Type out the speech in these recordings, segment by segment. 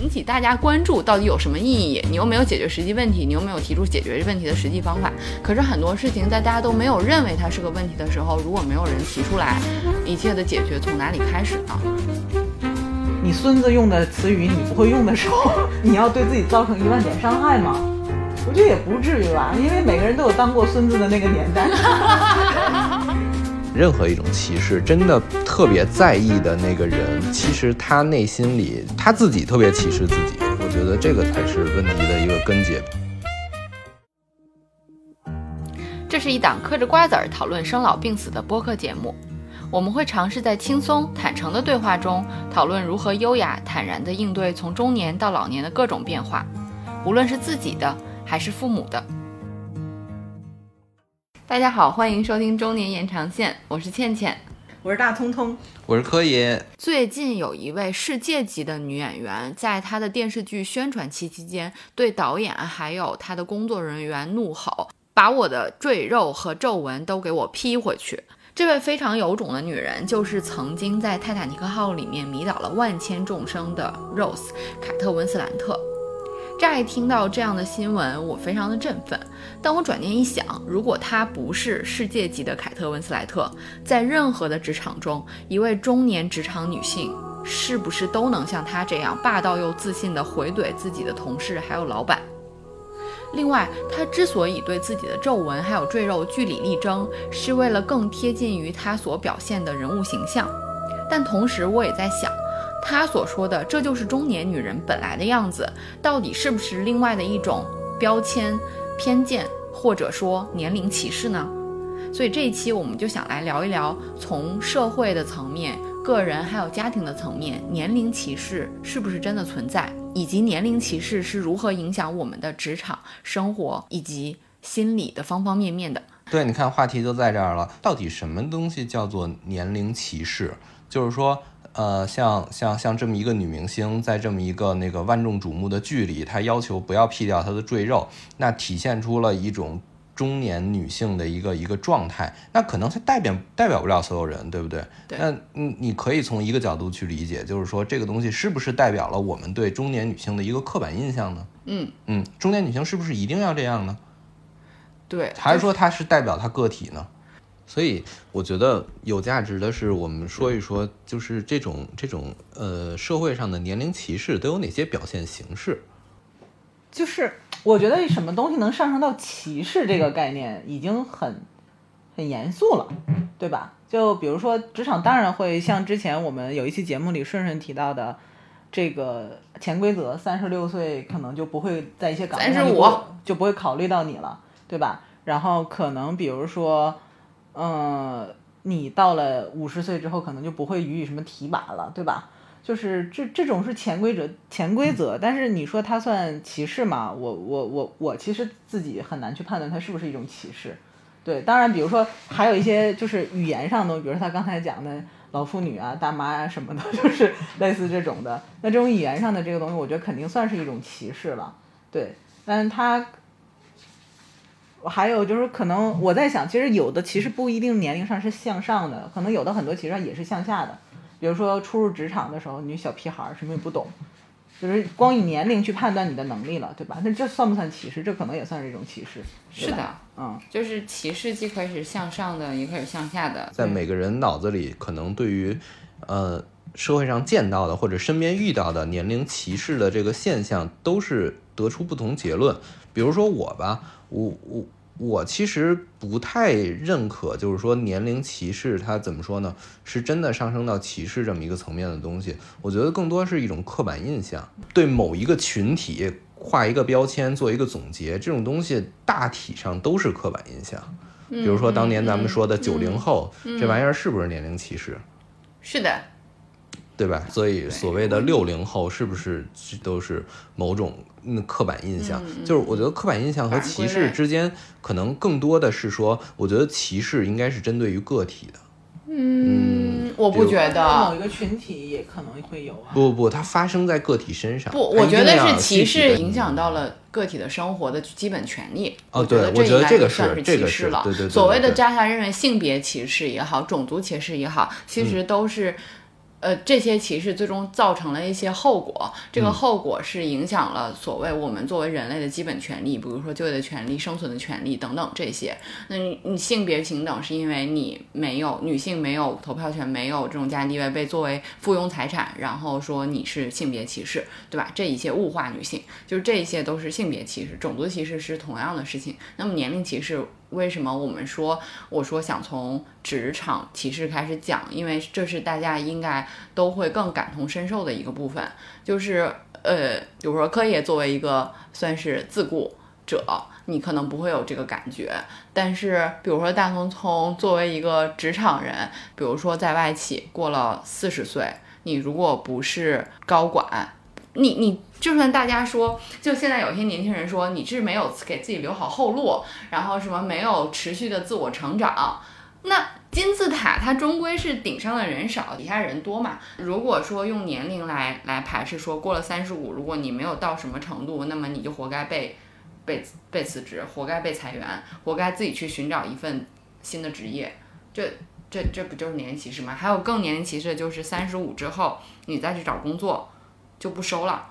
引起大家关注到底有什么意义？你又没有解决实际问题，你又没有提出解决问题的实际方法。可是很多事情在大家都没有认为它是个问题的时候，如果没有人提出来，一切的解决从哪里开始呢？你孙子用的词语你不会用的时候，你要对自己造成一万点伤害吗？我觉得也不至于吧，因为每个人都有当过孙子的那个年代。任何一种歧视，真的特别在意的那个人，其实他内心里他自己特别歧视自己。我觉得这个才是问题的一个根结。这是一档嗑着瓜子儿讨论生老病死的播客节目，我们会尝试在轻松坦诚的对话中，讨论如何优雅坦然地应对从中年到老年的各种变化，无论是自己的还是父母的。大家好，欢迎收听中年延长线，我是倩倩。我是大通通，我是柯爷。最近有一位世界级的女演员，在她的电视剧宣传期期间，对导演还有她的工作人员怒吼，把我的赘肉和皱纹都给我 P 回去。这位非常有种的女人，就是曾经在泰坦尼克号里面迷倒了万千众生的 Rose 凯特温斯兰特。乍一听到这样的新闻，我非常的振奋。但我转念一想，如果她不是世界级的凯特温斯莱特，在任何的职场中，一位中年职场女性是不是都能像她这样霸道又自信地回怼自己的同事还有老板？另外，她之所以对自己的皱纹还有赘肉据理力争，是为了更贴近于她所表现的人物形象。但同时，我也在想。他所说的，这就是中年女人本来的样子，到底是不是另外的一种标签、偏见，或者说年龄歧视呢？所以这一期我们就想来聊一聊，从社会的层面、个人还有家庭的层面，年龄歧视是不是真的存在，以及年龄歧视是如何影响我们的职场生活以及心理的方方面面的。对，你看话题就在这儿了，到底什么东西叫做年龄歧视？就是说。呃，像像像这么一个女明星，在这么一个那个万众瞩目的剧里，她要求不要 P 掉她的赘肉，那体现出了一种中年女性的一个一个状态。那可能它代表代表不了所有人，对不对？对。那你你可以从一个角度去理解，就是说这个东西是不是代表了我们对中年女性的一个刻板印象呢？嗯嗯，中年女性是不是一定要这样呢？对。还是说它是代表她个体呢？所以我觉得有价值的是，我们说一说，就是这种这种呃社会上的年龄歧视都有哪些表现形式？就是我觉得什么东西能上升到歧视这个概念，已经很很严肃了，对吧？就比如说职场，当然会像之前我们有一期节目里顺顺提到的这个潜规则，三十六岁可能就不会在一些岗位上就不会考虑到你了，对吧？然后可能比如说。嗯，你到了五十岁之后，可能就不会予以什么提拔了，对吧？就是这这种是潜规则，潜规则。但是你说它算歧视吗？我我我我其实自己很难去判断它是不是一种歧视。对，当然，比如说还有一些就是语言上的，比如说他刚才讲的老妇女啊、大妈啊什么的，就是类似这种的。那这种语言上的这个东西，我觉得肯定算是一种歧视了。对，但是它。还有就是，可能我在想，其实有的其实不一定年龄上是向上的，可能有的很多其实也是向下的。比如说初入职场的时候，你小屁孩儿什么也不懂，就是光以年龄去判断你的能力了，对吧？那这算不算歧视？这可能也算是一种歧视。是的，嗯，就是歧视既可以是向上的，也可以是向下的。在每个人脑子里，可能对于呃社会上见到的或者身边遇到的年龄歧视的这个现象，都是得出不同结论。比如说我吧。我我我其实不太认可，就是说年龄歧视，它怎么说呢？是真的上升到歧视这么一个层面的东西。我觉得更多是一种刻板印象，对某一个群体画一个标签，做一个总结，这种东西大体上都是刻板印象。比如说当年咱们说的九零后，这玩意儿是不是年龄歧视？是的。对吧？所以所谓的六零后是不是都是某种刻板印象？就是我觉得刻板印象和歧视之间，可能更多的是说，我觉得歧视应该是针对于个体的。嗯，我不觉得某一个群体也可能会有啊。不不不，它发生在个体身上。不，我觉得是歧视影响到了个体的生活的基本权利。哦，对，我觉得这个算是歧视了。对对对。所谓的扎下认为性别歧视也好，种族歧视也好，其实都是。呃，这些歧视最终造成了一些后果，这个后果是影响了所谓我们作为人类的基本权利，比如说就业的权利、生存的权利等等这些。那你你性别平等是因为你没有女性没有投票权，没有这种家庭地位，被作为附庸财产，然后说你是性别歧视，对吧？这一切物化女性，就是这一切都是性别歧视，种族歧视是同样的事情。那么年龄歧视。为什么我们说我说想从职场歧视开始讲？因为这是大家应该都会更感同身受的一个部分。就是呃，比如说柯爷作为一个算是自雇者，你可能不会有这个感觉。但是比如说大聪聪作为一个职场人，比如说在外企过了四十岁，你如果不是高管，你你。就算大家说，就现在有些年轻人说你是没有给自己留好后路，然后什么没有持续的自我成长，那金字塔它终归是顶上的人少，底下人多嘛。如果说用年龄来来排斥，说过了三十五，如果你没有到什么程度，那么你就活该被被被辞职，活该被裁员，活该自己去寻找一份新的职业。这这这不就是年龄歧视吗？还有更年龄歧视的就是三十五之后你再去找工作就不收了。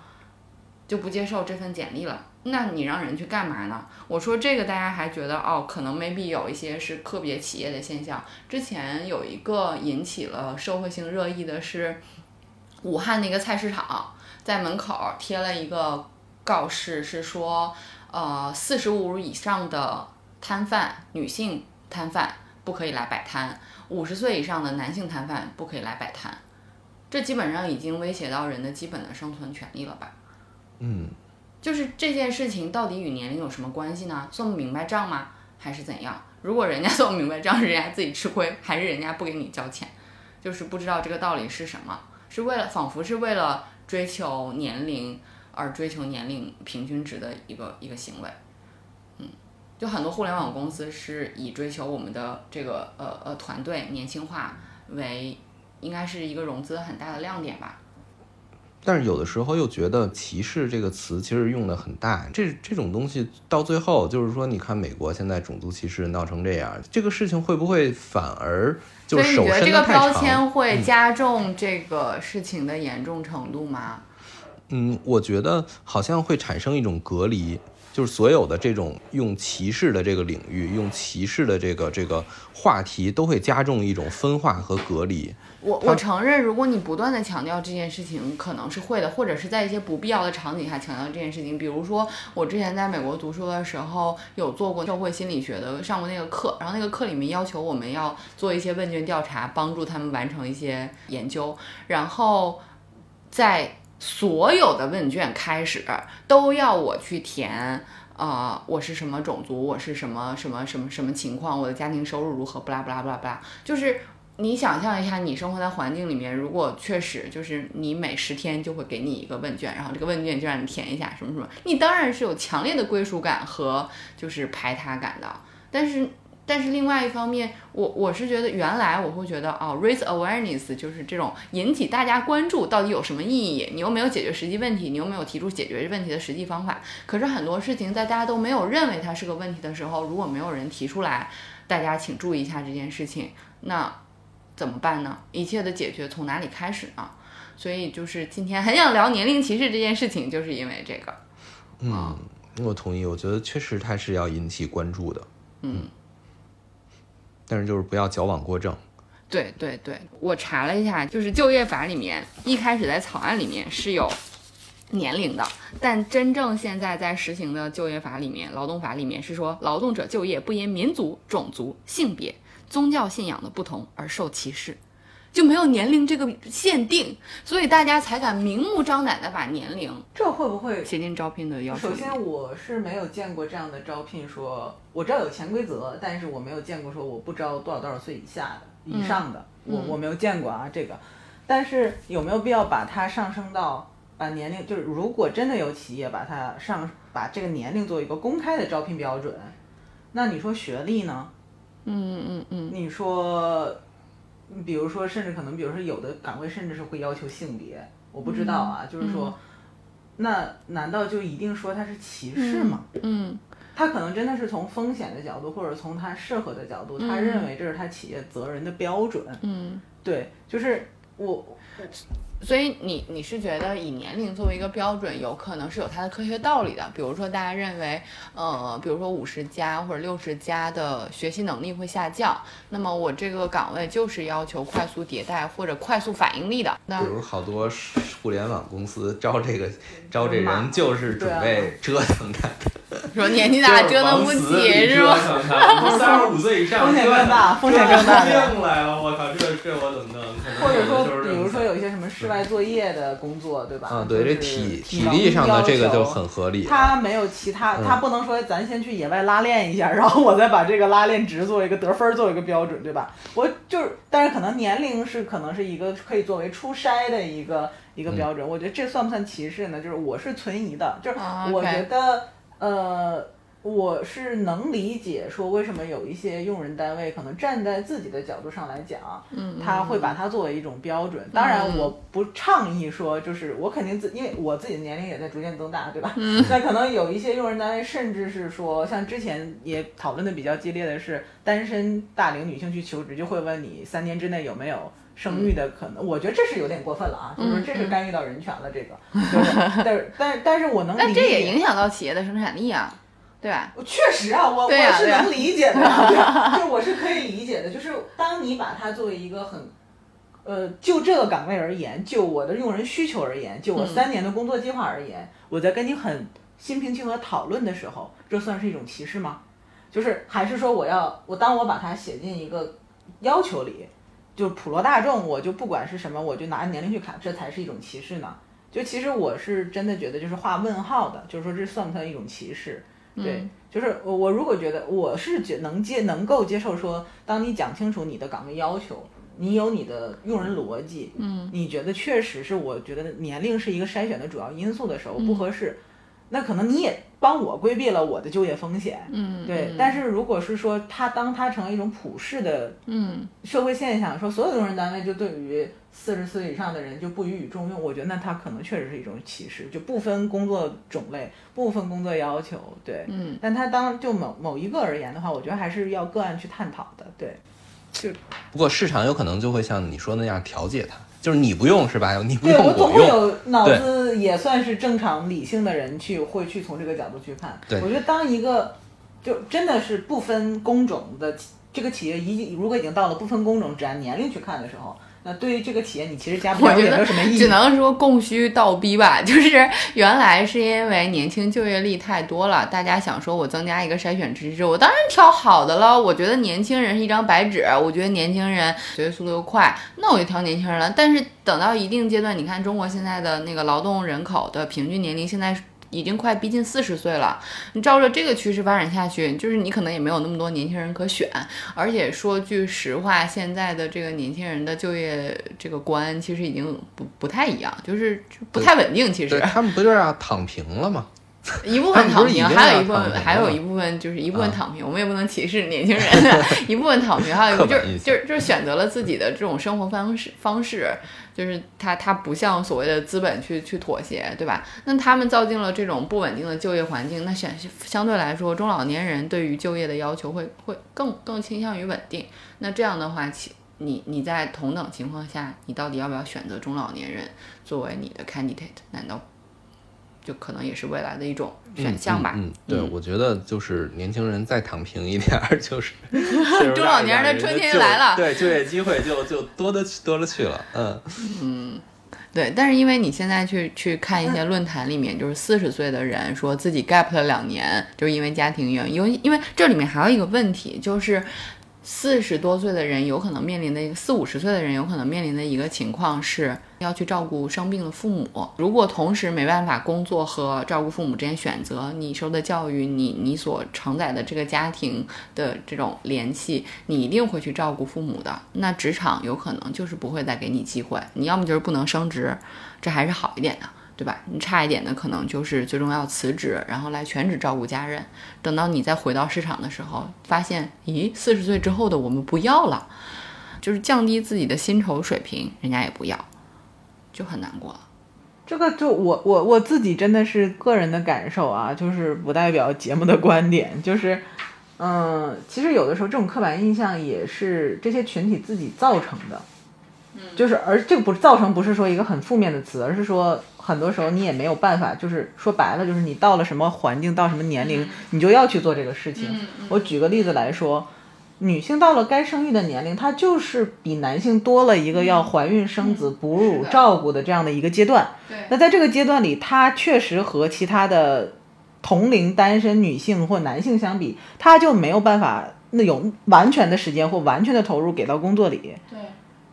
就不接受这份简历了，那你让人去干嘛呢？我说这个大家还觉得哦，可能 maybe 有一些是个别企业的现象。之前有一个引起了社会性热议的是，武汉的一个菜市场在门口贴了一个告示，是说呃四十五以上的摊贩女性摊贩不可以来摆摊，五十岁以上的男性摊贩不可以来摆摊。这基本上已经威胁到人的基本的生存权利了吧？嗯，就是这件事情到底与年龄有什么关系呢？算不明白账吗？还是怎样？如果人家算不明白账，是人家自己吃亏，还是人家不给你交钱？就是不知道这个道理是什么，是为了仿佛是为了追求年龄而追求年龄平均值的一个一个行为。嗯，就很多互联网公司是以追求我们的这个呃呃团队年轻化为，应该是一个融资很大的亮点吧。但是有的时候又觉得歧视这个词其实用的很大，这这种东西到最后就是说，你看美国现在种族歧视闹成这样，这个事情会不会反而就手伸这个标签会加重这个事情的严重程度吗？嗯，我觉得好像会产生一种隔离。就是所有的这种用歧视的这个领域，用歧视的这个这个话题，都会加重一种分化和隔离。我我承认，如果你不断的强调这件事情，可能是会的，或者是在一些不必要的场景下强调这件事情。比如说，我之前在美国读书的时候，有做过社会心理学的，上过那个课，然后那个课里面要求我们要做一些问卷调查，帮助他们完成一些研究，然后在。所有的问卷开始都要我去填，呃，我是什么种族，我是什么什么什么什么情况，我的家庭收入如何，不啦不啦不啦不啦。就是你想象一下，你生活在环境里面，如果确实就是你每十天就会给你一个问卷，然后这个问卷就让你填一下什么什么，你当然是有强烈的归属感和就是排他感的，但是。但是另外一方面，我我是觉得原来我会觉得哦，raise awareness 就是这种引起大家关注到底有什么意义？你又没有解决实际问题，你又没有提出解决问题的实际方法。可是很多事情在大家都没有认为它是个问题的时候，如果没有人提出来，大家请注意一下这件事情，那怎么办呢？一切的解决从哪里开始呢？所以就是今天很想聊年龄歧视这件事情，就是因为这个。嗯，我同意，我觉得确实它是要引起关注的。嗯。但是就是不要矫枉过正。对对对，我查了一下，就是就业法里面一开始在草案里面是有年龄的，但真正现在在实行的就业法里面，劳动法里面是说，劳动者就业不因民族、种族、性别、宗教信仰的不同而受歧视。就没有年龄这个限定，所以大家才敢明目张胆的把年龄这会不会写进招聘的要求？首先，我是没有见过这样的招聘，说我知道有潜规则，但是我没有见过说我不招多少多少岁以下的、以上的，我我没有见过啊这个。但是有没有必要把它上升到把年龄？就是如果真的有企业把它上把这个年龄作为一个公开的招聘标准，那你说学历呢？嗯嗯嗯嗯，你说？比如说，甚至可能，比如说，有的岗位甚至是会要求性别，我不知道啊。就是说，那难道就一定说它是歧视吗？嗯，他可能真的是从风险的角度，或者从他适合的角度，他认为这是他企业责任的标准。嗯，对，就是我所以你你是觉得以年龄作为一个标准，有可能是有它的科学道理的。比如说，大家认为，呃，比如说五十加或者六十加的学习能力会下降，那么我这个岗位就是要求快速迭代或者快速反应力的。那比如好多互联网公司招这个招这人，就是准备折腾他，说年纪大折腾不起是吧？三十五岁以上风险更大风险更大病来了，我靠，这这我怎么弄？或者说，比如说有一些什么室外作业的工作，对吧？啊，对，这体体力上的这个就很合理。他没有其他，他不能说咱先去野外拉练一下，然后我再把这个拉练值作为一个得分儿作为一个标准，对吧？我就是，但是可能年龄是可能是一个可以作为初筛的一个一个标准。我觉得这算不算歧视呢？就是我是存疑的，就是我觉得呃。我是能理解说为什么有一些用人单位可能站在自己的角度上来讲，嗯，他会把它作为一种标准。当然，嗯我不倡议说，就是我肯定自，因为我自己的年龄也在逐渐增大，对吧？嗯 那可能有一些用人单位，甚至是说，像之前也讨论的比较激烈的是，单身大龄女性去求职，就会问你三年之内有没有。生育的可能，我觉得这是有点过分了啊，就是说嗯这是干预到人权了，这个，就是，但是但是但是我能理解，但这也影响到企业的生产力啊，对吧？确实啊，我、我是能理解的 就是我是可以理解的。就是当你把它作为一个很，呃，就这个岗位而言，就我的用人需求而言，就我嗯三年的工作计划而言，我在跟你很心平气和讨论的时候，这算是一种歧视吗？就是还是说我要我当我把它写进一个要求里，就普罗大众，我就不管是什么，我就拿年龄去砍，这才是一种歧视呢？就其实我是真的觉得，就是画问号的，就是说这算不算一种歧视？对，嗯就是我我如果觉得我是觉能接能够接受说，当你讲清楚你的岗位要求，你有你的用人逻辑，嗯，你觉得确实是我觉得年龄是一个筛选的主要因素的时候嗯。不合适，那可能你也帮我规避了我的就业风险，嗯，对。嗯但是如果是说它当它成为一种普世的嗯社会现象，说所有用人单位就对于四十岁以上的人就不予以重用，我觉得那它可能确实是一种歧视，就不分工作种类、不分工作要求，对。嗯，但它当就某某一个而言的话，我觉得还是要个案去探讨的，对。就不过市场有可能就会像你说那样调节它，就是你不用是吧？你不对用我总会用，有脑子也算是正常理性的人去会去从这个角度去看。对我觉得当一个就真的是不分工种的这个企业，已如果已经到了不分工种只按年龄去看的时候，那对于这个企业，你其实加不加入也没有什么意义。只能说供需倒逼吧，就是原来是因为年轻就业力太多了，大家想说我增加一个筛选机制，我当然挑好的了。我觉得年轻人是一张白纸，我觉得年轻人学习速度又快，那我就挑年轻人了。但是等到一定阶段，你看中国现在的那个劳动人口的平均年龄现在。已经快逼近四十岁了，你照着这个趋势发展下去，就是你可能也没有那么多年轻人可选。而且说句实话，现在的这个年轻人的就业这个观其实已经不不太一样，就是不太稳定。其实他们不就是要躺平了吗？一部分躺平，还有一部分还有一部分就是一部分啊躺平，我们也不能歧视年轻人，一部分躺平，还有一个就是就是就是选择了自己的这种生活方式方式，就是他他不向所谓的资本去去妥协，对吧？那他们造就了这种不稳定的就业环境，那相相对来说，中老年人对于就业的要求会会更更倾向于稳定。那这样的话，其你你在同等情况下，你到底要不要选择中老年人作为你的 candidate？难道就可能也是未来的一种选项吧？嗯，嗯对，嗯。我觉得就是年轻人再躺平一点儿，就是 中老年人的春天就来了。对，就业机会就就多的多了去了，嗯，对，但是因为你现在去去看一些论坛里面，就是四十岁的人说自己 gap 了两年，就是因为家庭原因，因为因为这里面还有一个问题，就是四十多岁的人有可能面临的四五十岁的人有可能面临的一个情况是要去照顾生病的父母。如果同时没办法工作和照顾父母之间选择，你受的教育，你你所承载的这个家庭的这种联系，你一定会去照顾父母的。那职场有可能就是不会再给你机会，你要么就是不能升职，这还是好一点的。对吧？你差一点的可能就是最终要辞职，然后来全职照顾家人。等到你再回到市场的时候，发现，咦，四十岁之后的我们不要了，就是降低自己的薪酬水平，人家也不要，就很难过了。这个就我我我自己真的是个人的感受啊，就是不代表节目的观点，就是，嗯，其实有的时候这种刻板印象也是这些群体自己造成的，就是而这个不是造成不是说一个很负面的词，而是说很多时候你也没有办法，就是说白了，就是你到了什么环境，到什么年龄，你就要去做这个事情。我举个例子来说。女性到了该生育的年龄，她就是比男性多了一个要怀孕、生子、哺乳、照顾的这样的一个阶段。那在这个阶段里，她确实和其他的同龄单身女性或男性相比，她就没有办法那有完全的时间或完全的投入给到工作里。对。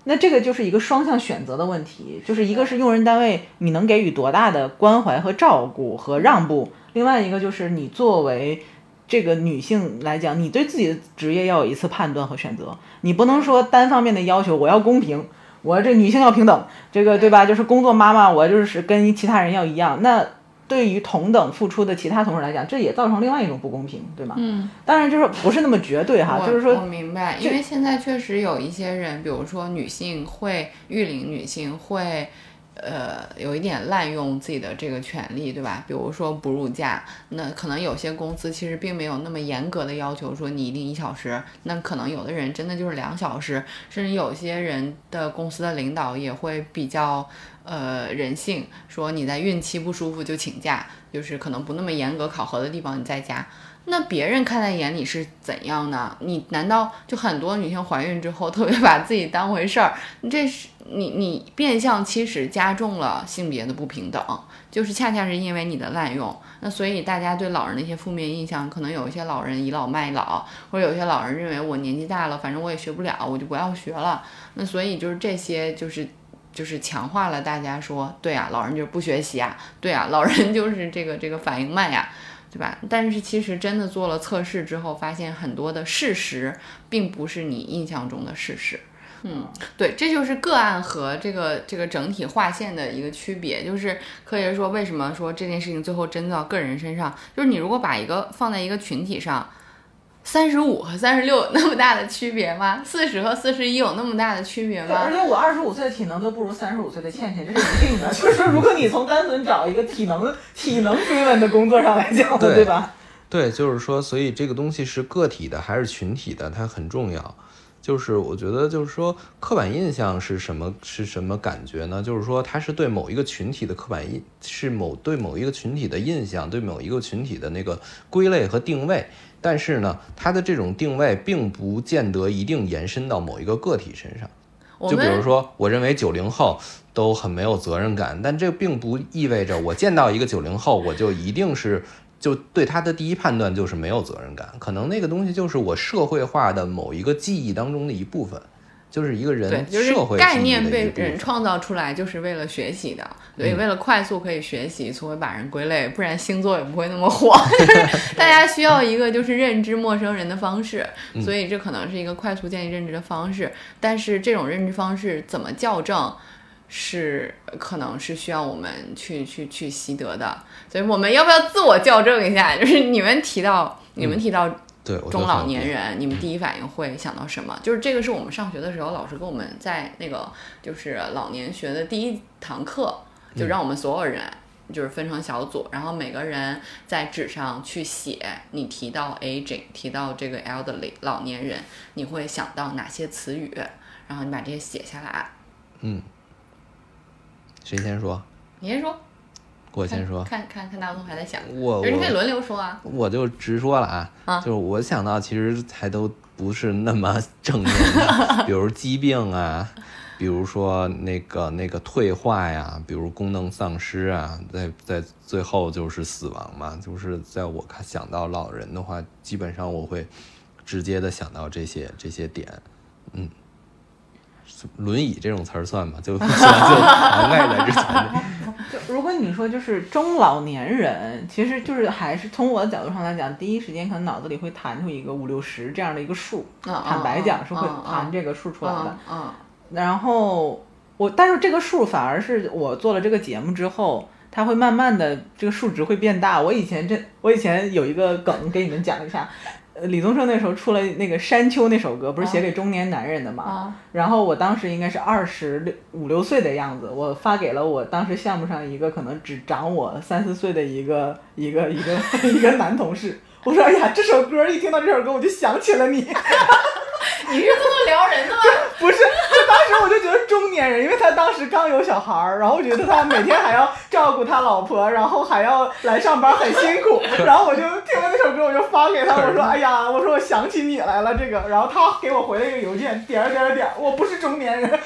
那这个就是一个双向选择的问题，就是一个是用人单位你能给予多大的关怀和照顾和让步，另外一个就是你作为。这个女性来讲，你对自己的职业要有一次判断和选择，你不能说单方面的要求我要公平，我这女性要平等，这个对吧？就是工作妈妈，我就是跟其他人要一样。那对于同等付出的其他同事来讲，这也造成另外一种不公平，对吗？嗯，当然就是不是那么绝对哈，就是说我明白，因为现在确实有一些人，比如说女性会育龄，女性会。呃，有一点滥用自己的这个权利，对吧？比如说哺乳假，那可能有些公司其实并没有那么严格的要求说你一定一小时，那可能有的人真的就是两小时，甚至有些人的公司的领导也会比较呃人性，说你在孕期不舒服就请假，就是可能不那么严格考核的地方你在家。那别人看在眼里是怎样呢？你难道就很多女性怀孕之后特别把自己当回事儿？这是你你变相其实加重了性别的不平等，就是恰恰是因为你的滥用。那所以大家对老人的一些负面印象，可能有一些老人倚老卖老，或者有些老人认为我年纪大了，反正我也学不了，我就不要学了。那所以就是这些就是就是强化了大家说，对啊，老人就是不学习啊，对啊，老人就是这个这个反应慢呀。对吧？但是其实真的做了测试之后，发现很多的事实并不是你印象中的事实。嗯，对，这就是个案和这个这个整体划线的一个区别。就是科学说，为什么说这件事情最后真到个人身上？就是你如果把一个放在一个群体上。三十五和三十六 那么大的区别吗？四十和四十一有那么大的区别吗？而且我二十五岁的体能都不如三十五岁的倩倩，这是一定的。就是如果你从单纯找一个体能体能追问的工作上来讲，对吧？对，就是说，所以这个东西是个体的还是群体的，它很重要。就是我觉得，就是说，刻板印象是什么？是什么感觉呢？就是说，它是对某一个群体的刻板印，是某对某一个群体的印象，对某一个群体的那个归类和定位。但是呢，它的这种定位并不见得一定延伸到某一个个体身上。就比如说，我认为九零后都很没有责任感，但这并不意味着我见到一个九零后，我就一定是就对他的第一判断就是没有责任感。可能那个东西就是我社会化的某一个记忆当中的一部分。就是一个人，就是概念被人创造出来，就是为了学习的，所以为了快速可以学习，所以把人归类，不然星座也不会那么火。大家需要一个就是认知陌生人的方式，所以这可能是一个快速建立认知的方式。但是这种认知方式怎么校正，是可能是需要我们去去去习得的。所以我们要不要自我校正一下？就是你们提到，你们提到。中老年人，你们第一反应会想到什么？就是这个是我们上学的时候，老师跟我们在那个就是老年学的第一堂课，就让我们所有人就是分成小组，然后每个人在纸上去写，你提到 aging，提到这个 elderly 老年人，你会想到哪些词语？然后你把这些写下来。嗯，谁先说？你先说。我先说，看看看大东还在想，我你可以轮流说啊，我就直说了啊，就是我想到其实还都不是那么正面的，比如疾病啊，比如说那个那个退化呀，比如功能丧失啊，在在最后就是死亡嘛，就是在我看想到老人的话，基本上我会直接的想到这些这些点，嗯。轮椅这种词儿算吗？就 就涵盖在之前。就如果你说就是中老年人，其实就是还是从我的角度上来讲，第一时间可能脑子里会弹出一个五六十这样的一个数。坦白讲是会弹这个数出来的。嗯。然后我，但是这个数反而是我做了这个节目之后，它会慢慢的这个数值会变大。我以前这，我以前有一个梗给你们讲一下。李宗盛那时候出了那个《山丘》那首歌，不是写给中年男人的嘛？然后我当时应该是二十六五六岁的样子，我发给了我当时项目上一个可能只长我三四岁的一个一个一个 一个男同事。我说：“哎呀，这首歌一听到这首歌，我就想起了你。”你是这么撩人的吗？不是，就当时我就觉得中年人，因为他当时刚有小孩儿，然后我觉得他每天还要照顾他老婆，然后还要来上班，很辛苦。然后我就听了那首歌，我就发给他，我说：“哎呀，我说我想起你来了。”这个，然后他给我回了一个邮件，点儿点儿点儿，我不是中年人。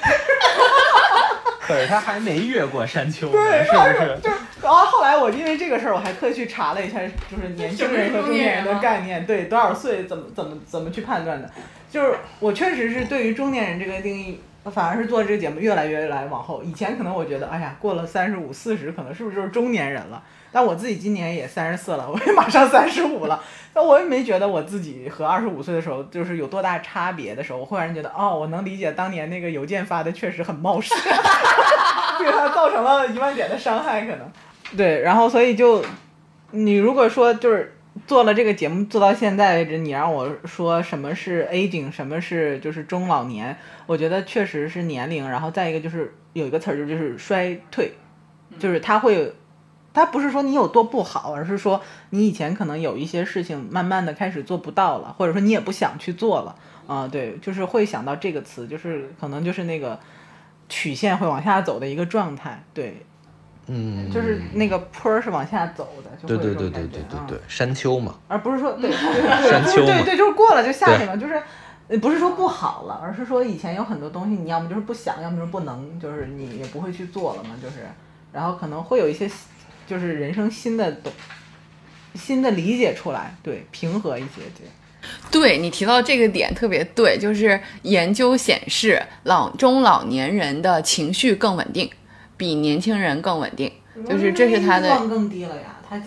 可是他还没越过山丘呢，对，是不是？就是，然后后来我因为这个事儿，我还特意去查了一下，就是年轻人和中年人的概念，对多少岁怎么怎么怎么去判断的。就是我确实是对于中年人这个定义，反而是做这个节目越来越来往后。以前可能我觉得，哎呀，过了三十五、四十，可能是不是就是中年人了？但我自己今年也三十四了，我也马上三十五了，那我也没觉得我自己和二十五岁的时候就是有多大差别的时候，我忽然觉得，哦，我能理解当年那个邮件发的确实很冒失，对他造成了一万点的伤害，可能。对，然后所以就，你如果说就是做了这个节目做到现在为止，你让我说什么是 aging，什么是就是中老年，我觉得确实是年龄，然后再一个就是有一个词儿就是衰退，就是它会有。它不是说你有多不好，而是说你以前可能有一些事情慢慢的开始做不到了，或者说你也不想去做了。啊、对，就是会想到这个词，就是可能就是那个曲线会往下走的一个状态，对，嗯，就是那个坡儿是往下走的，就对会有对对对对对对，山丘嘛，而不是说对对对 山丘对对，就是过了就下去了，就是呃不是说不好了，而是说以前有很多东西你要么就是不想，要么就是不能，就是你也不会去做了嘛，就是，然后可能会有一些就是人生新的懂新的理解出来，对，平和一些，对。对你提到这个点特别对，就是研究显示老中老年人的情绪更稳定，比年轻人更稳定，就是这是他的欲望更低了呀，他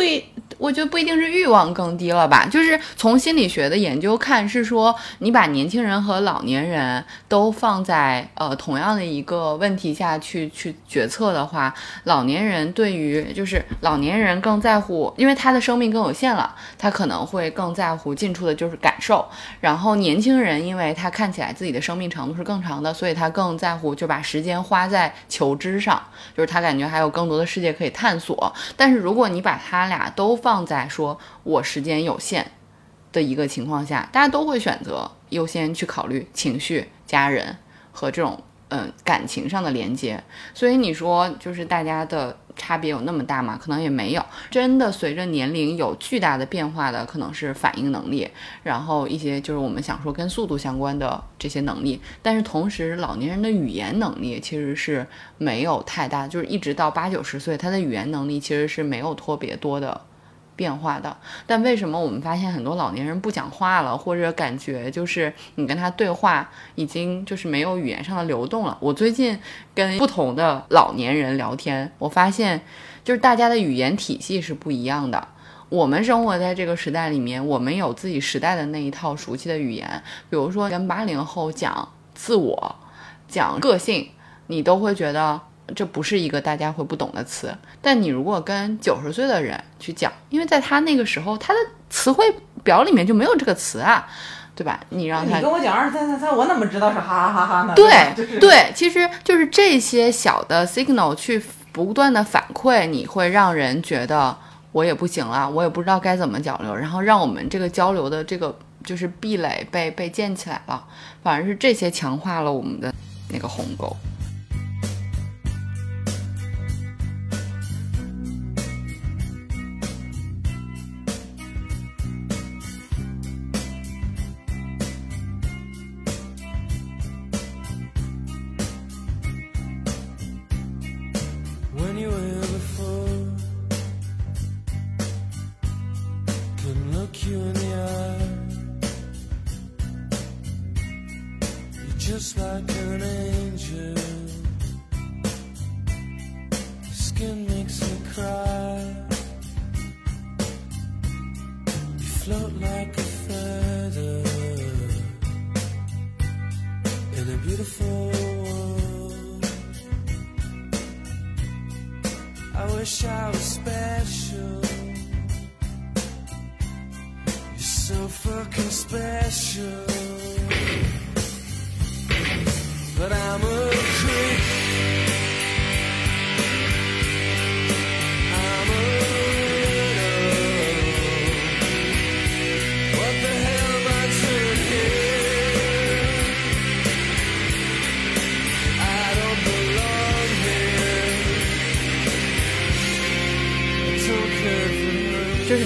不，我觉得不一定是欲望更低了吧，就是从心理学的研究看，是说你把年轻人和老年人都放在呃同样的一个问题下去去决策的话，老年人对于就是老年人更在乎，因为他的生命更有限了，他可能会更在乎近处的就是感受，然后年轻人因为他看起来自己的生命长度是更长的，所以他更在乎就把时间花在求知上，就是他感觉还有更多的世界可以探索。但是如果你把他俩都放在说我时间有限的一个情况下，大家都会选择优先去考虑情绪、家人和这种嗯感情上的连接。所以你说就是大家的差别有那么大吗？可能也没有。真的随着年龄有巨大的变化的，可能是反应能力，然后一些就是我们想说跟速度相关的这些能力。但是同时，老年人的语言能力其实是没有太大，就是一直到八九十岁，他的语言能力其实是没有特别多的。变化的，但为什么我们发现很多老年人不讲话了，或者感觉就是你跟他对话已经就是没有语言上的流动了？我最近跟不同的老年人聊天，我发现就是大家的语言体系是不一样的。我们生活在这个时代里面，我们有自己时代的那一套熟悉的语言，比如说跟八零后讲自我、讲个性，你都会觉得这不是一个大家会不懂的词。但你如果跟九十岁的人去讲，因为在他那个时候，他的词汇表里面就没有这个词啊，对吧？你让他你跟我讲二三三三，我怎么知道是哈哈哈哈呢？对就是对，其实就是这些小的 signal 去不断的反馈，你会让人觉得我也不行了，我也不知道该怎么交流，然后让我们这个交流的这个就是壁垒被被建起来了，反而是这些强化了我们的那个鸿沟。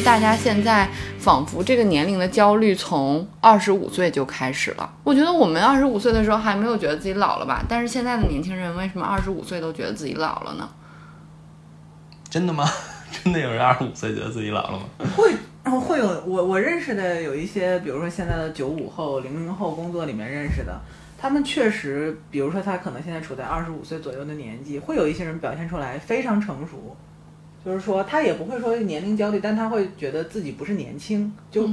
大家现在仿佛这个年龄的焦虑从二十五岁就开始了。我觉得我们二十五岁的时候还没有觉得自己老了吧，但是现在的年轻人为什么二十五岁都觉得自己老了呢？真的吗？真的有人二十五岁觉得自己老了吗？会会有我我认识的有一些，比如说现在的九五后、零零后工作里面认识的，他们确实，比如说他可能现在处在二十五岁左右的年纪，会有一些人表现出来非常成熟，就是说他也不会说年龄焦虑，但他会觉得自己不是年轻，就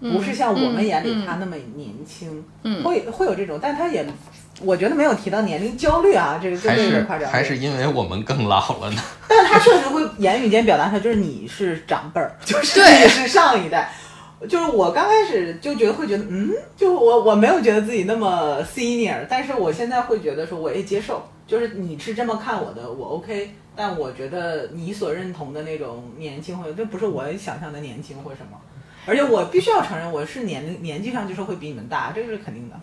不是像我们眼里他那么年轻，嗯。会会有这种，但他也我觉得没有提到年龄焦虑啊，这个这还是还是因为我们更老了呢？但他确实会言语间表达出来，就是你是长辈儿，就是你是上一代。就是我刚开始就觉得会觉得，嗯，就我我没有觉得自己那么 senior，但是我现在会觉得说我也接受，就是你是这么看我的，我 OK，但我觉得你所认同的那种年轻或者这不是我想象的年轻或什么，而且我必须要承认我是年龄年纪上就是会比你们大，这个是肯定的。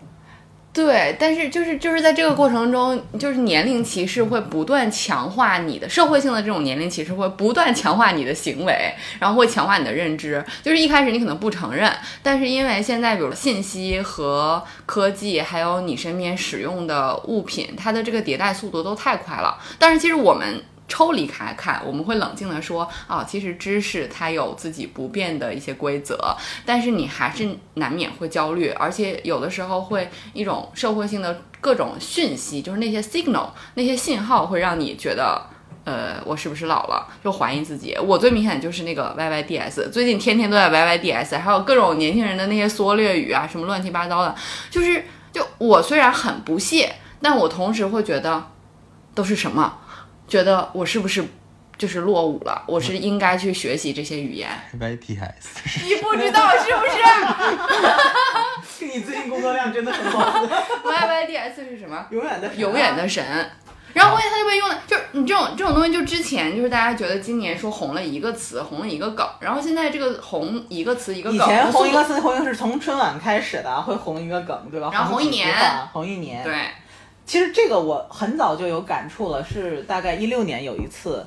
对，但是就是就是在这个过程中，就是年龄歧视会不断强化你的社会性的这种年龄歧视会不断强化你的行为，然后会强化你的认知。就是一开始你可能不承认，但是因为现在比如信息和科技，还有你身边使用的物品，它的这个迭代速度都太快了。但是其实我们。抽离开看，我们会冷静的说，啊，其实知识它有自己不变的一些规则，但是你还是难免会焦虑，而且有的时候会一种社会性的各种讯息，就是那些 signal 那些信号会让你觉得。呃，我是不是老了？就怀疑自己。我最明显就是那个 YYDS，最近天天都在 YYDS，还有各种年轻人的那些缩略语啊，什么乱七八糟的。就是，就我虽然很不屑，但我同时会觉得都是什么？觉得我是不是就是落伍了？我是应该去学习这些语言。YTS 你不知道是不是 你最近工作量真的很忙，？YYDS 是什么？永远的永远的神。然后关键它就被用的，就是你这种这种东西，就之前就是大家觉得今年说红了一个词，红了一个梗，然后现在这个红一个词一个梗，以前红一个词，红一个是从春晚开始的，会红一个梗，对吧？然后红一年，红一年。对，其实这个我很早就有感触了，是大概一六年有一次，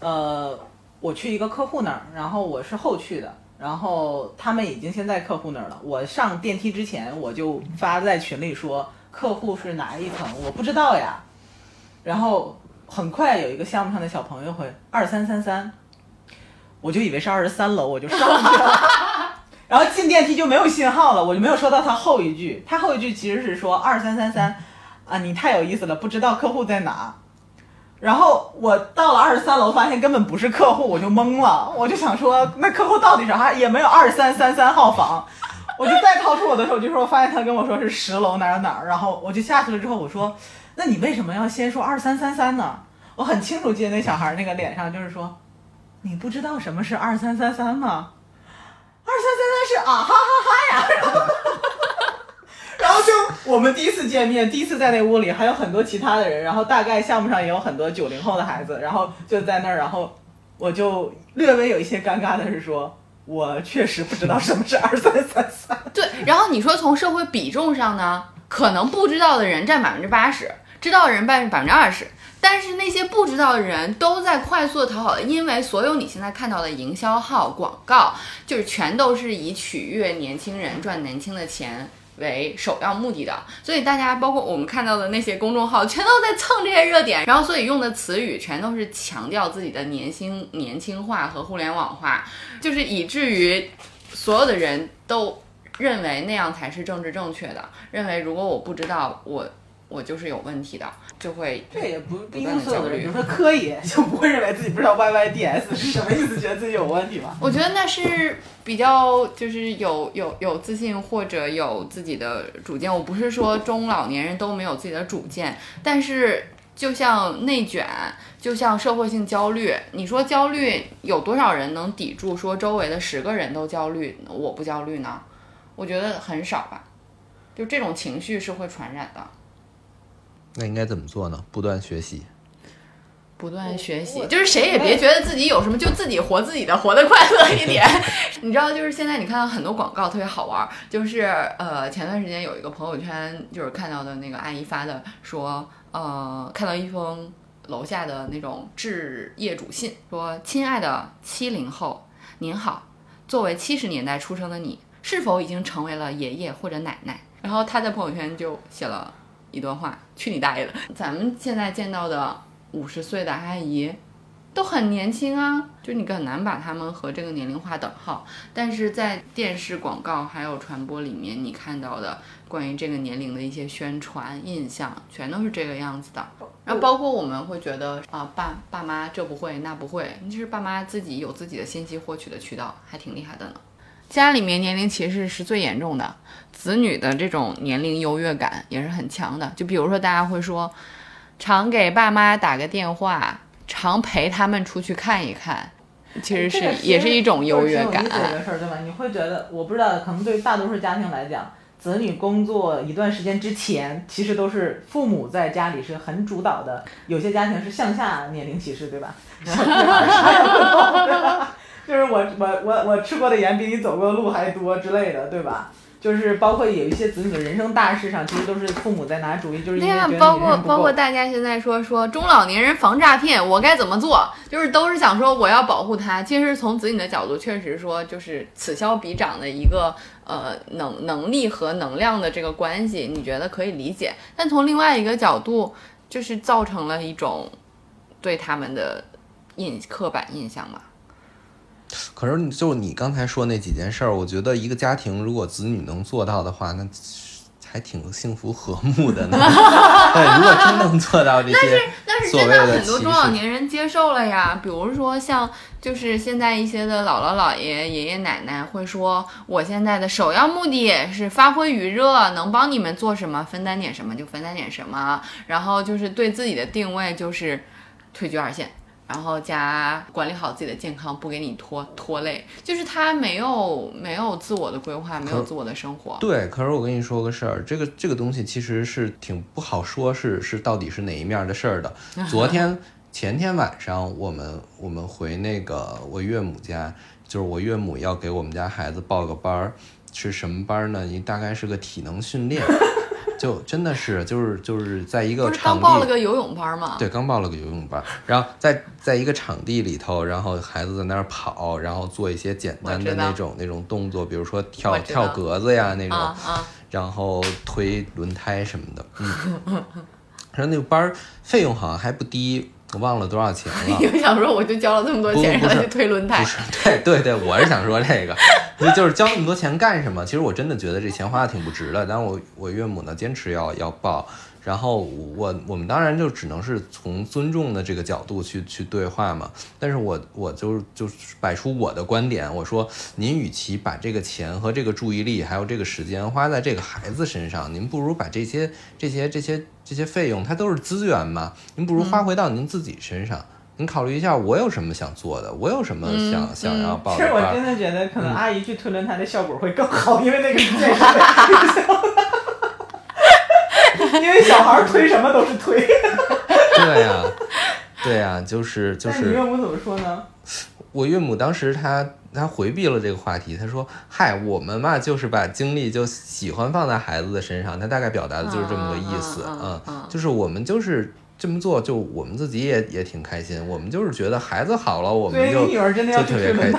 呃，我去一个客户那儿，然后我是后去的，然后他们已经先在客户那儿了。我上电梯之前，我就发在群里说客户是哪一层，我不知道呀。然后很快有一个项目上的小朋友会二三三三，我就以为是二十三楼，我就上去了。然后进电梯就没有信号了，我就没有收到他后一句。他后一句其实是说二三三三，啊，你太有意思了，不知道客户在哪。然后我到了二十三楼，发现根本不是客户，我就懵了。我就想说，那客户到底是啥？也没有二三三三号房。我就再掏出我的手机说，发现他跟我说是十楼哪儿哪儿，然后我就下去了之后，我说，那你为什么要先说二三三三呢？我很清楚记得那小孩那个脸上就是说，你不知道什么是二三三三吗？二三三三是啊哈哈哈呀，就我们第一次见面，第一次在那屋里还有很多其他的人，然后大概项目上也有很多九零后的孩子，然后就在那儿，然后我就略微有一些尴尬的是说，我确实不知道什么是二三三三。对，然后你说从社会比重上呢，可能不知道的人占百分之八十，知道的人占百分之二十，但是那些不知道的人都在快速的讨好，因为所有你现在看到的营销号广告，就是全都是以取悦年轻人、赚年轻的钱。为首要目的的，所以大家包括我们看到的那些公众号，全都在蹭这些热点，然后所以用的词语全都是强调自己的年轻年轻化和互联网化，就是以至于所有的人都认为那样才是政治正确的，认为如果我不知道，我我就是有问题的，就会这也不不一不断地定所有的人，焦虑比如说科野就不会认为自己不知道 YYDS 是什么意思，觉得自己有问题吧？我觉得那是比较就是有有有自信或者有自己的主见。我不是说中老年人都没有自己的主见，但是就像内卷，就像社会性焦虑，你说焦虑有多少人能抵住说周围的十个人都焦虑，我不焦虑呢？我觉得很少吧。就这种情绪是会传染的。那应该怎么做呢？不断学习。不断学习，就是谁也别觉得自己有什么，就自己活自己的，活得快乐一点。你知道，就是现在你看到很多广告特别好玩儿，就是呃，前段时间有一个朋友圈，就是看到的那个阿姨发的，说呃，看到一封楼下的那种致业主信，说亲爱的七零后，您好，作为七十年代出生的你，是否已经成为了爷爷或者奶奶？然后他在朋友圈就写了一段话：“去你大爷的！”咱们现在见到的五十岁的阿姨都很年轻啊，就你很难把他们和这个年龄划等号。但是在电视广告还有传播里面，你看到的关于这个年龄的一些宣传印象，全都是这个样子的。然后包括我们会觉得啊，爸爸妈这不会那不会，其实爸妈自己有自己的信息获取的渠道，还挺厉害的呢。家里面年龄歧视是最严重的，子女的这种年龄优越感也是很强的。就比如说，大家会说，常给爸妈打个电话，常陪他们出去看一看，其实是这个也是一种优越感挺有意。思的一个事儿，对吧？你会觉得，我不知道，可能对于大多数家庭来讲，子女工作一段时间之前，其实都是父母在家里是很主导的。有些家庭是向下年龄歧视，对吧？小屁孩儿啥也不懂，对吧？就是我我我我吃过的盐比你走过的路还多之类的，对吧？就是包括有一些子女的人生大事上，其实都是父母在拿主意，就是因对呀为觉得，包括包括大家现在说说中老年人防诈骗，我该怎么做？就是都是想说我要保护他。其实从子女的角度，确实说就是此消彼长的一个呃能能力和能量的这个关系，你觉得可以理解。但从另外一个角度，就是造成了一种对他们的印刻板印象嘛。可是你就你刚才说那几件事儿，我觉得一个家庭如果子女能做到的话，那还挺幸福和睦的呢。对，如果真能做到这些但是所谓的真的很多中老，年人接受了呀，比如说像就是现在一些的姥姥姥爷、爷爷奶奶会说，我现在的首要目的是发挥余热，能帮你们做什么，分担点什么就分担点什么，然后就是对自己的定位就是退居二线。然后加管理好自己的健康，不给你拖拖累，就是他没有没有自我的规划，没有自我的生活。对，可是我跟你说个事儿，这个这个东西其实是挺不好说是是到底是哪一面儿的事儿的。昨天前天晚上我们我们回那个我岳母家，就是我岳母要给我们家孩子报个班儿，是什么班儿呢？你大概是个体能训练，就真的是就是就是在一个不是场地。刚报了个游泳班吗？对，刚报了个游泳班，然后在在一个场地里头，然后孩子在那儿跑，然后做一些简单的那种那种动作，比如说跳跳格子呀那种，啊啊，然后推轮胎什么的，嗯，然后那个班儿费用好像还不低，我忘了多少钱了。你就想说我就交了这么多钱，不不是让他去推轮胎不，是，对对对，我是想说这个，就就是交那么多钱干什么？其实我真的觉得这钱花的挺不值的。但是我我岳母呢坚持要要报，然后我我们当然就只能是从尊重的这个角度去去对话嘛。但是我我就就是摆出我的观点，我说您与其把这个钱和这个注意力还有这个时间花在这个孩子身上，您不如把这些这些这些这些费用，它都是资源嘛，您不如花回到您自己身上。您考虑一下，我有什么想做的，我有什么想、嗯想要报其实我真的觉得，可能阿姨去推轮胎的效果会更好，因为那个 是健身的，因为小孩推什么都是推。对呀、对呀、就是就是那你岳母怎么说呢？我岳母当时她她回避了这个话题，她说：“嗨，我们嘛就是把精力就喜欢放在孩子的身上。”她大概表达的就是这么个意思，嗯就是我们就是这么做，就我们自己也也挺开心，我们就是觉得孩子好了，我们就你女儿真的要就特别开心。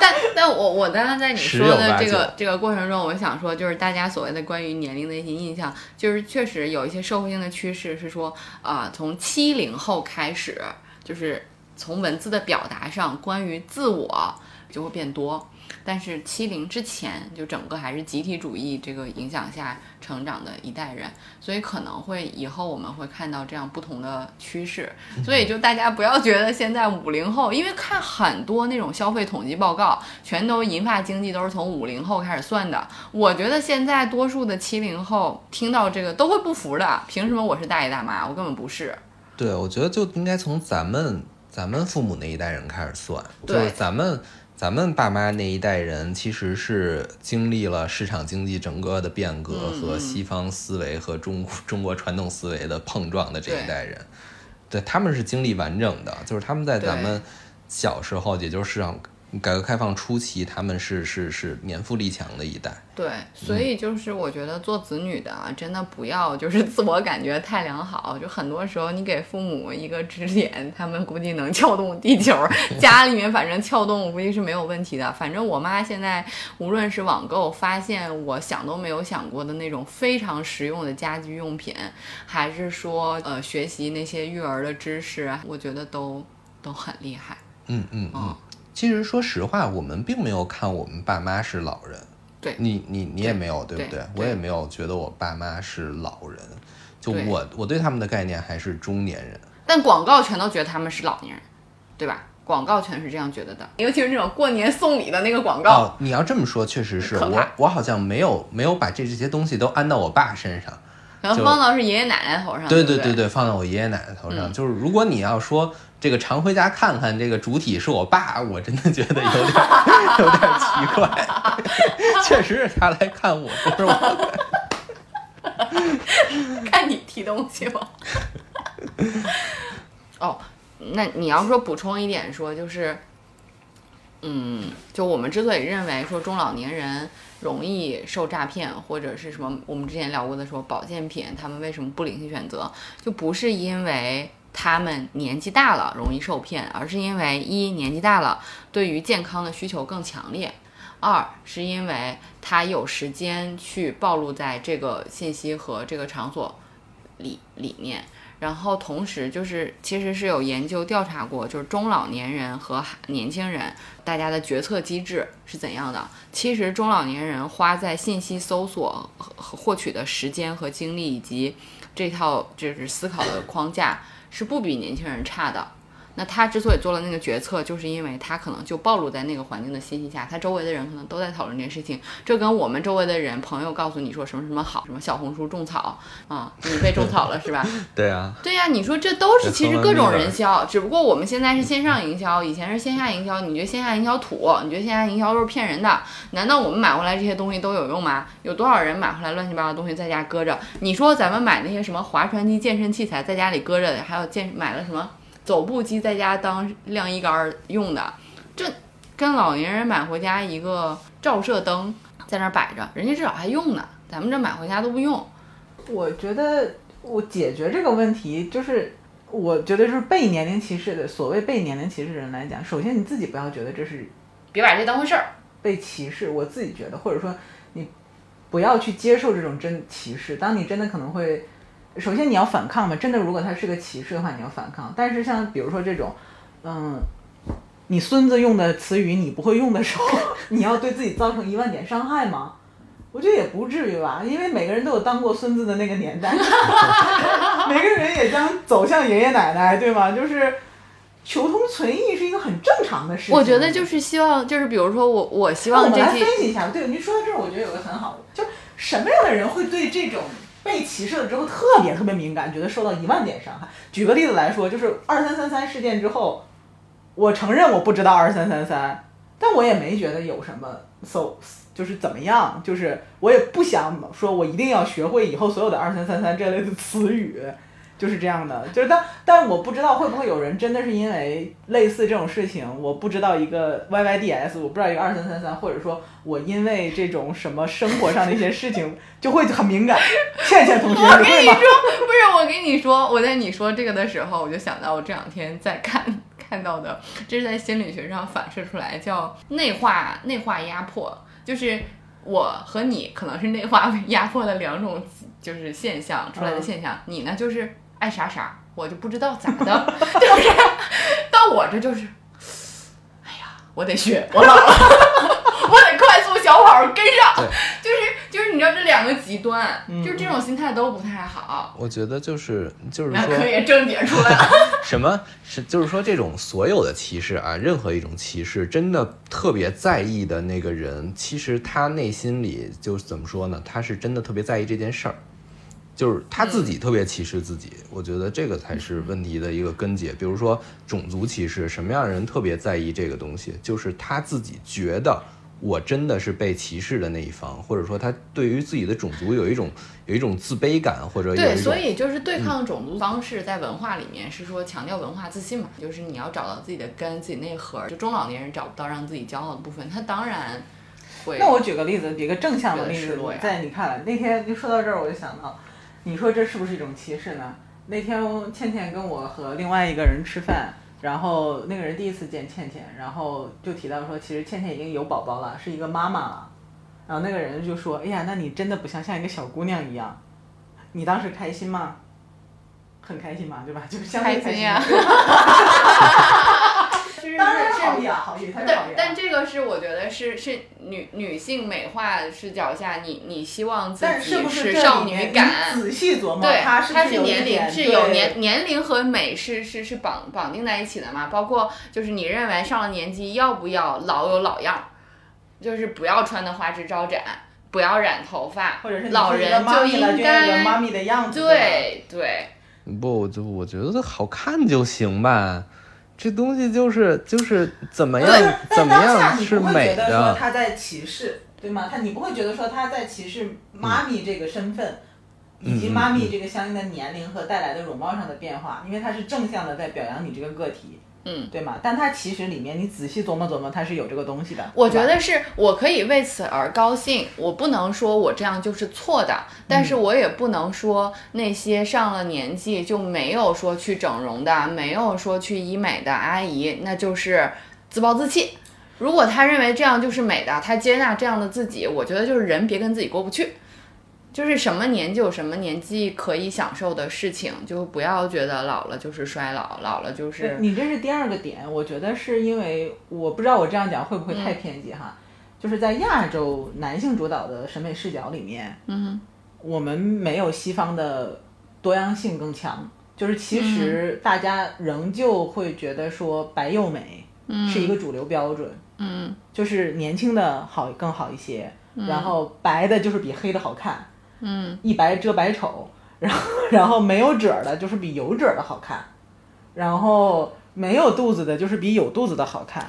但 但我我刚刚在你说的这个这个过程中，我想说，就是大家所谓的关于年龄的一些印象，就是确实有一些社会性的趋势是说，啊、从七零后开始，就是从文字的表达上，关于自我就会变多。但是七零之前，就整个还是集体主义这个影响下成长的一代人，所以可能会以后我们会看到这样不同的趋势。所以就大家不要觉得现在五零后，因为看很多那种消费统计报告，全都银发经济都是从五零后开始算的。我觉得现在多数的七零后听到这个都会不服的，凭什么我是大爷大妈？我根本不是。对，我觉得就应该从咱们咱们父母那一代人开始算，就是对咱们咱们爸妈那一代人其实是经历了市场经济整个的变革嗯和嗯。西方思维和中 中国传统思维的碰撞的这一代人，对他们是经历完整的，就是他们在咱们小时候，也就是市场改革开放初期，他们是是是年富力强的一代。对，所以就是我觉得做子女的啊，真的不要就是自我感觉太良好，就很多时候你给父母一个指点，他们估计能撬动地球，家里面反正撬动我估计是没有问题的。反正我妈现在无论是网购发现我想都没有想过的那种非常实用的家居用品，还是说呃学习那些育儿的知识啊，我觉得都都很厉害。嗯嗯嗯嗯。其实说实话，我们并没有看我们爸妈是老人。对你你你也没有，对不对我也没有觉得我爸妈是老人。就对我我对他们的概念还是中年人。但广告全都觉得他们是老年人，对吧？广告全是这样觉得的，尤其是那种过年送礼的那个广告。哦，你要这么说，确实是我我好像没有没有把这这些东西都安到我爸身上。就然后放到是爷爷奶奶头上，对对不对对，放到我爷爷奶奶头上。嗯就是如果你要说这个常回家看看，这个主体是我爸，我真的觉得有点 有点奇怪。确实是他来看我，不是我。看你提东西吗？哦，那你要说补充一点说，就是，嗯，就我们之所以认为说中老年人容易受诈骗，或者是什么，我们之前聊过的说保健品，他们为什么不理性选择，就不是因为他们年纪大了容易受骗，而是因为一年纪大了，对于健康的需求更强烈。二是因为他有时间去暴露在这个信息和这个场所里里面，然后同时就是其实是有研究调查过，就是中老年人和年轻人大家的决策机制是怎样的。其实中老年人花在信息搜索和获取的时间和精力，以及这套就是思考的框架是不比年轻人差的。那他之所以做了那个决策，就是因为他可能就暴露在那个环境的信息下，他周围的人可能都在讨论这件事情。这跟我们周围的人朋友告诉你说什么什么好，什么小红书种草啊，你被种草了是吧？对啊，对呀、你说这都是其实各种人销，只不过我们现在是线上营销，以前是线下营销。你觉得线下营销土？你觉得线下营销都是骗人的？难道我们买回来这些东西都有用吗？有多少人买回来乱七八糟的东西在家搁着？你说咱们买那些什么划船机、健身器材在家里搁着的，还有健买了什么走步机在家当晾衣杆儿用的，这跟老年人买回家一个照射灯在那儿摆着，人家至少还用呢，咱们这买回家都不用。我觉得我解决这个问题，就是我觉得就是被年龄歧视的，所谓被年龄歧视的人来讲，首先你自己不要觉得这是别把这当回事儿。被歧视，我自己觉得，或者说你不要去接受这种真歧视。当你真的可能会，首先你要反抗嘛，真的如果他是个歧视的话，你要反抗。但是像比如说这种，嗯，你孙子用的词语你不会用的时候，你要对自己造成一万点伤害吗？我觉得也不至于吧，因为每个人都有当过孙子的那个年代，每个人也将走向爷爷奶奶，对吗？就是求同存异是一个很正常的事情。我觉得就是希望，就是比如说我，我希望我们来分析一下，对，您说到这儿，我觉得有个很好的，就什么样的人会对这种被歧视了之后特别特别敏感，觉得受到一万点伤害？举个例子来说，就是二三三三事件之后，我承认我不知道二三三三，但我也没觉得有什么 so 就是怎么样，就是我也不想说我一定要学会以后所有的二三三三这类的词语。就是这样的，就是但但我不知道会不会有人真的是因为类似这种事情，我不知道一个 YYDS，我不知道一个二三三三，或者说我因为这种什么生活上的一些事情就会很敏感。倩倩同学，我跟你说？不是我跟你说，我在你说这个的时候，我就想到我这两天在看看到的，这是在心理学上反射出来，叫内化内化压迫，就是我和你可能是内化 压迫的两种就是现象出来的现象，你呢就是爱啥啥，我就不知道咋的，就是到我这就是，哎呀，我得学，我老了，我得快速小跑跟上对，就是就是你知道这两个极端，嗯就是这种心态都不太好。我觉得就是就是那说可以正解出来了。什么是就是说这种所有的歧视啊，任何一种歧视，真的特别在意的那个人，其实他内心里就是怎么说呢？他是真的特别在意这件事儿。就是他自己特别歧视自己，我觉得这个才是问题的一个根结。比如说种族歧视，什么样的人特别在意这个东西？就是他自己觉得我真的是被歧视的那一方，或者说他对于自己的种族有一种有一种自卑感，或者有对，一种所以就是对抗种族方式，在文化里面是说强调文化自信嘛，就是你要找到自己的根、自己内核。就中老年人找不到让自己骄傲的部分，他当然会。那我举个例子，举个正向的例子在你看来，那天就说到这儿，我就想到，你说这是不是一种歧视呢？那天倩倩跟我和另外一个人吃饭，然后那个人第一次见倩倩，然后就提到说，其实倩倩已经有宝宝了，是一个妈妈了。然后那个人就说：“哎呀，那你真的不像像一个小姑娘一样。”你当时开心吗？很开心嘛，对吧？就是相对开心呀 但但这个是我觉得是是女女性美化视角下，你你希望自己是不是少女感，仔细琢磨，对，它它是年龄是有年年龄和美是是是绑绑定在一起的嘛？包括就是你认为上了年纪要不要老有老样，就是不要穿的花枝招展，不要染头发，或者是老人就，应该妈该咪的样子。对对。不，我就我觉得好看就行吧，这东西就是就是怎么样但怎么样是美觉得说的，他在歧视，对吗？他你不会觉得说他在歧视妈咪这个身份，以及嗯妈咪这个相应的年龄和带来的容貌上的变化，因为他是正向的在表扬你这个个体，嗯，对吗？但它其实里面你仔细琢磨琢磨，它是有这个东西的。我觉得是我可以为此而高兴，我不能说我这样就是错的，但是我也不能说那些上了年纪就没有说去整容的，没有说去医美的阿姨，那就是自暴自弃。如果他认为这样就是美的，他接纳这样的自己，我觉得就是人别跟自己过不去。就是什么年纪有什么年纪可以享受的事情，就不要觉得老了就是衰老，老了就是你这是第二个点，我觉得是因为我不知道我这样讲会不会太偏激哈，就是在亚洲男性主导的审美视角里面，嗯，我们没有西方的多样性更强，就是其实大家仍旧会觉得说白又美，是一个主流标准，嗯。就是年轻的好更好一些，然后白的就是比黑的好看，嗯一白遮百丑，然后然后没有褶的，就是比有褶的好看，然后没有肚子的，就是比有肚子的好看。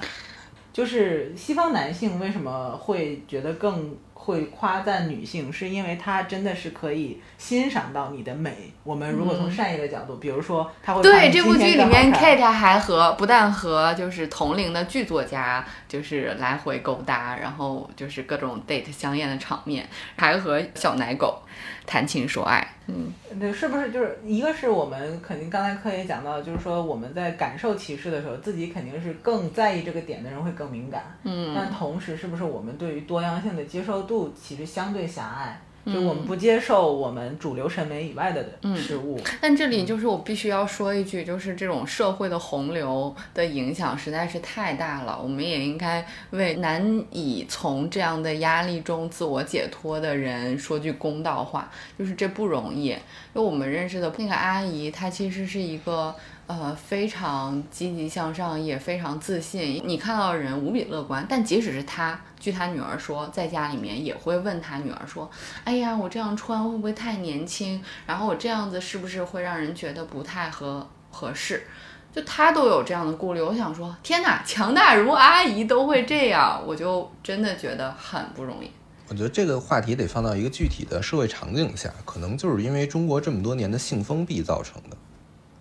就是西方男性为什么会觉得更会夸赞女性，是因为他真的是可以欣赏到你的美。我们如果从善意的角度，比如说他会对这部剧里面，Kate 还和不但和就是同龄的剧作家就是来回勾搭，然后就是各种 date 香艳的场面，还和小奶狗谈情说爱。嗯，对，是不是就是一个是我们肯定刚才课也讲到，就是说我们在感受歧视的时候，自己肯定是更在意这个点的人会更敏感。嗯但同时，是不是我们对于多样性的接受度其实相对狭隘？就嗯我们不接受我们主流审美以外的事物。但这里就是我必须要说一句，就是这种社会的洪流的影响实在是太大了，我们也应该为难以从这样的压力中自我解脱的人说句公道话，就是这不容易。因为我们认识的那个阿姨，她其实是一个。呃，非常积极向上，也非常自信。你看到的人无比乐观，但即使是她，据她女儿说，在家里面也会问她女儿说：“哎呀，我这样穿会不会太年轻？然后我这样子是不是会让人觉得不太合合适？”就她都有这样的顾虑。我想说，天哪，强大如阿姨都会这样，我就真的觉得很不容易。我觉得这个话题得放到一个具体的社会场景下，可能就是因为中国这么多年的性封闭造成的。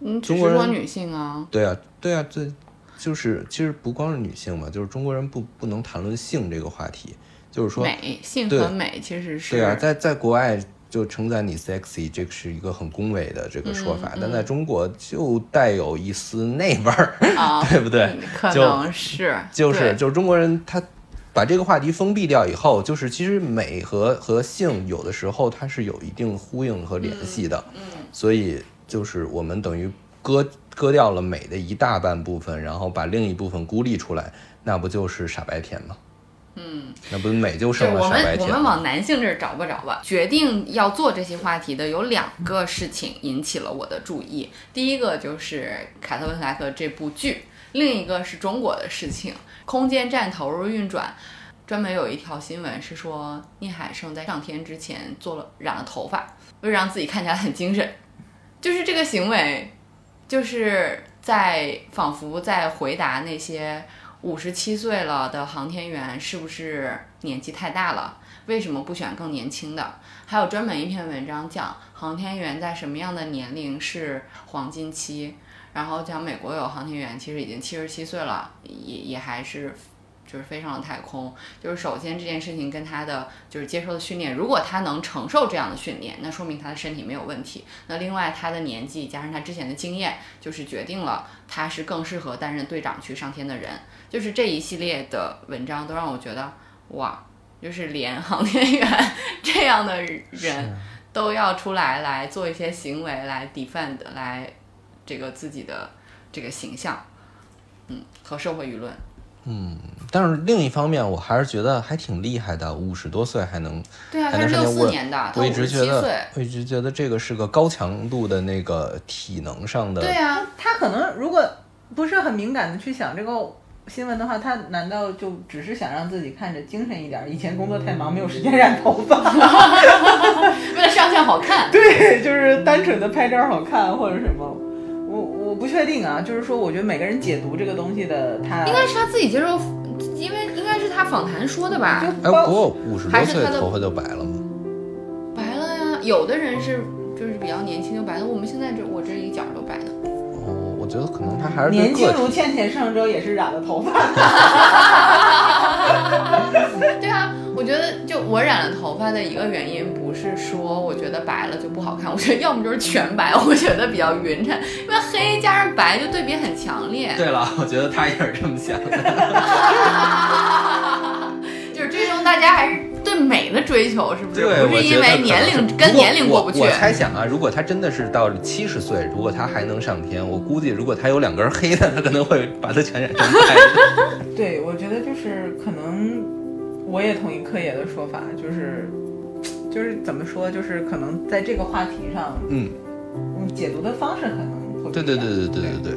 嗯，只中国女性啊，对啊，对啊，这就是其实不光是女性嘛，就是中国人不不能谈论性这个话题，就是说，美性和美其实是对啊，在在国外就称赞你 sexy，这个是一个很恭维的这个说法，嗯但在中国就带有一丝那味儿，啊，对不对嗯可就能是，就是就是中国人他把这个话题封闭掉以后，就是其实美和和性有的时候它是有一定呼应和联系的，嗯所以就是我们等于割割掉了美的一大半部分，然后把另一部分孤立出来，那不就是傻白甜吗？嗯，那不美就对，剩了我们我傻白甜吗？们往男性这儿找吧找吧。决定要做这些话题的有两个事情引起了我的注意，第一个就是凯特温斯莱特这部剧，另一个是中国的事情。空间站投入运转，专门有一条新闻是说聂海胜在上天之前做了染了头发，为了让自己看起来很精神，就是这个行为，就是在仿佛在回答那些五十七岁了的航天员是不是年纪太大了？为什么不选更年轻的？还有专门一篇文章讲航天员在什么样的年龄是黄金期，然后讲美国有航天员其实已经七十七岁了，也也还是就是飞上了太空。就是首先这件事情跟他的就是接受的训练，如果他能承受这样的训练，那说明他的身体没有问题。那另外他的年纪加上他之前的经验，就是决定了他是更适合担任队长去上天的人。就是这一系列的文章都让我觉得哇，就是连航天员 这样的人都要出来来做一些行为来 defend 来这个自己的这个形象，嗯，和社会舆论。但是另一方面，我还是觉得还挺厉害的，五十多岁还能对啊，还他是六能上四年的，他我一五十七直觉得岁。，我一直觉得这个是个高强度的那个体能上的。对啊，他可能如果不是很敏感的去想这个新闻的话，他难道就只是想让自己看着精神一点？以前工作太忙，没有时间染头发，为了上相好看。对，就是单纯的拍照好看或者什么。我我不确定啊，就是说，我觉得每个人解读这个东西的他应该是他自己接受，因为应该是他访谈说的吧？哎，包不过五十多还是他的岁头发就白了吗？白了呀，有的人是就是比较年轻就白的，我们现在这我这一角都白了。哦，我觉得可能他还是年轻。如倩倩上周也是染了头发，对啊，我觉得就我染了头发的一个原因，不是说我觉得白了就不好看，我觉得要么就是全白，我觉得比较匀称，因为黑加上白就对比很强烈。对了，我觉得他也是这么想的。就是最终大家还是对美的追求，是不是？对，不是因为年龄跟年龄过不去我。我猜想啊，如果他真的是到七十岁，如果他还能上天，我估计如果他有两根黑的，他可能会把它全染成白的。对，我觉得就是可能，我也同意柯爷的说法，就是就是怎么说，就是可能在这个话题上，嗯，嗯，解读的方式可能会对对对对对对对。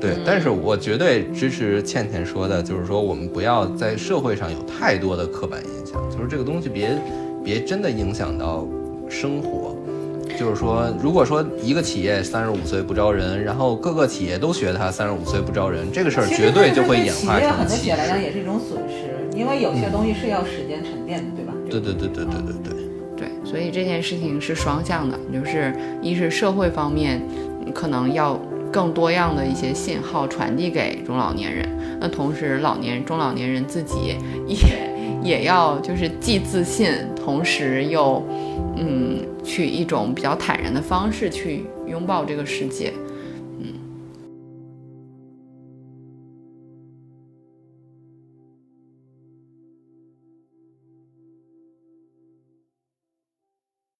对，嗯但是我绝对支持倩倩说的，就是说我们不要在社会上有太多的刻板印象，就是这个东西别别真的影响到生活。就是说，如果说一个企业三十五岁不招人，然后各个企业都学他三十五岁不招人，这个事儿绝对就会对演化企业很多企业来讲。也是一种损失，因为有些东西是要时间沉淀的，对吧？对对对对对对对。对，所以这件事情是双向的，就是一是社会方面嗯可能要更多样的一些信号传递给中老年人，那同时老年中老年人自己也也要就是既自信，同时又嗯去一种比较坦然的方式去拥抱这个世界。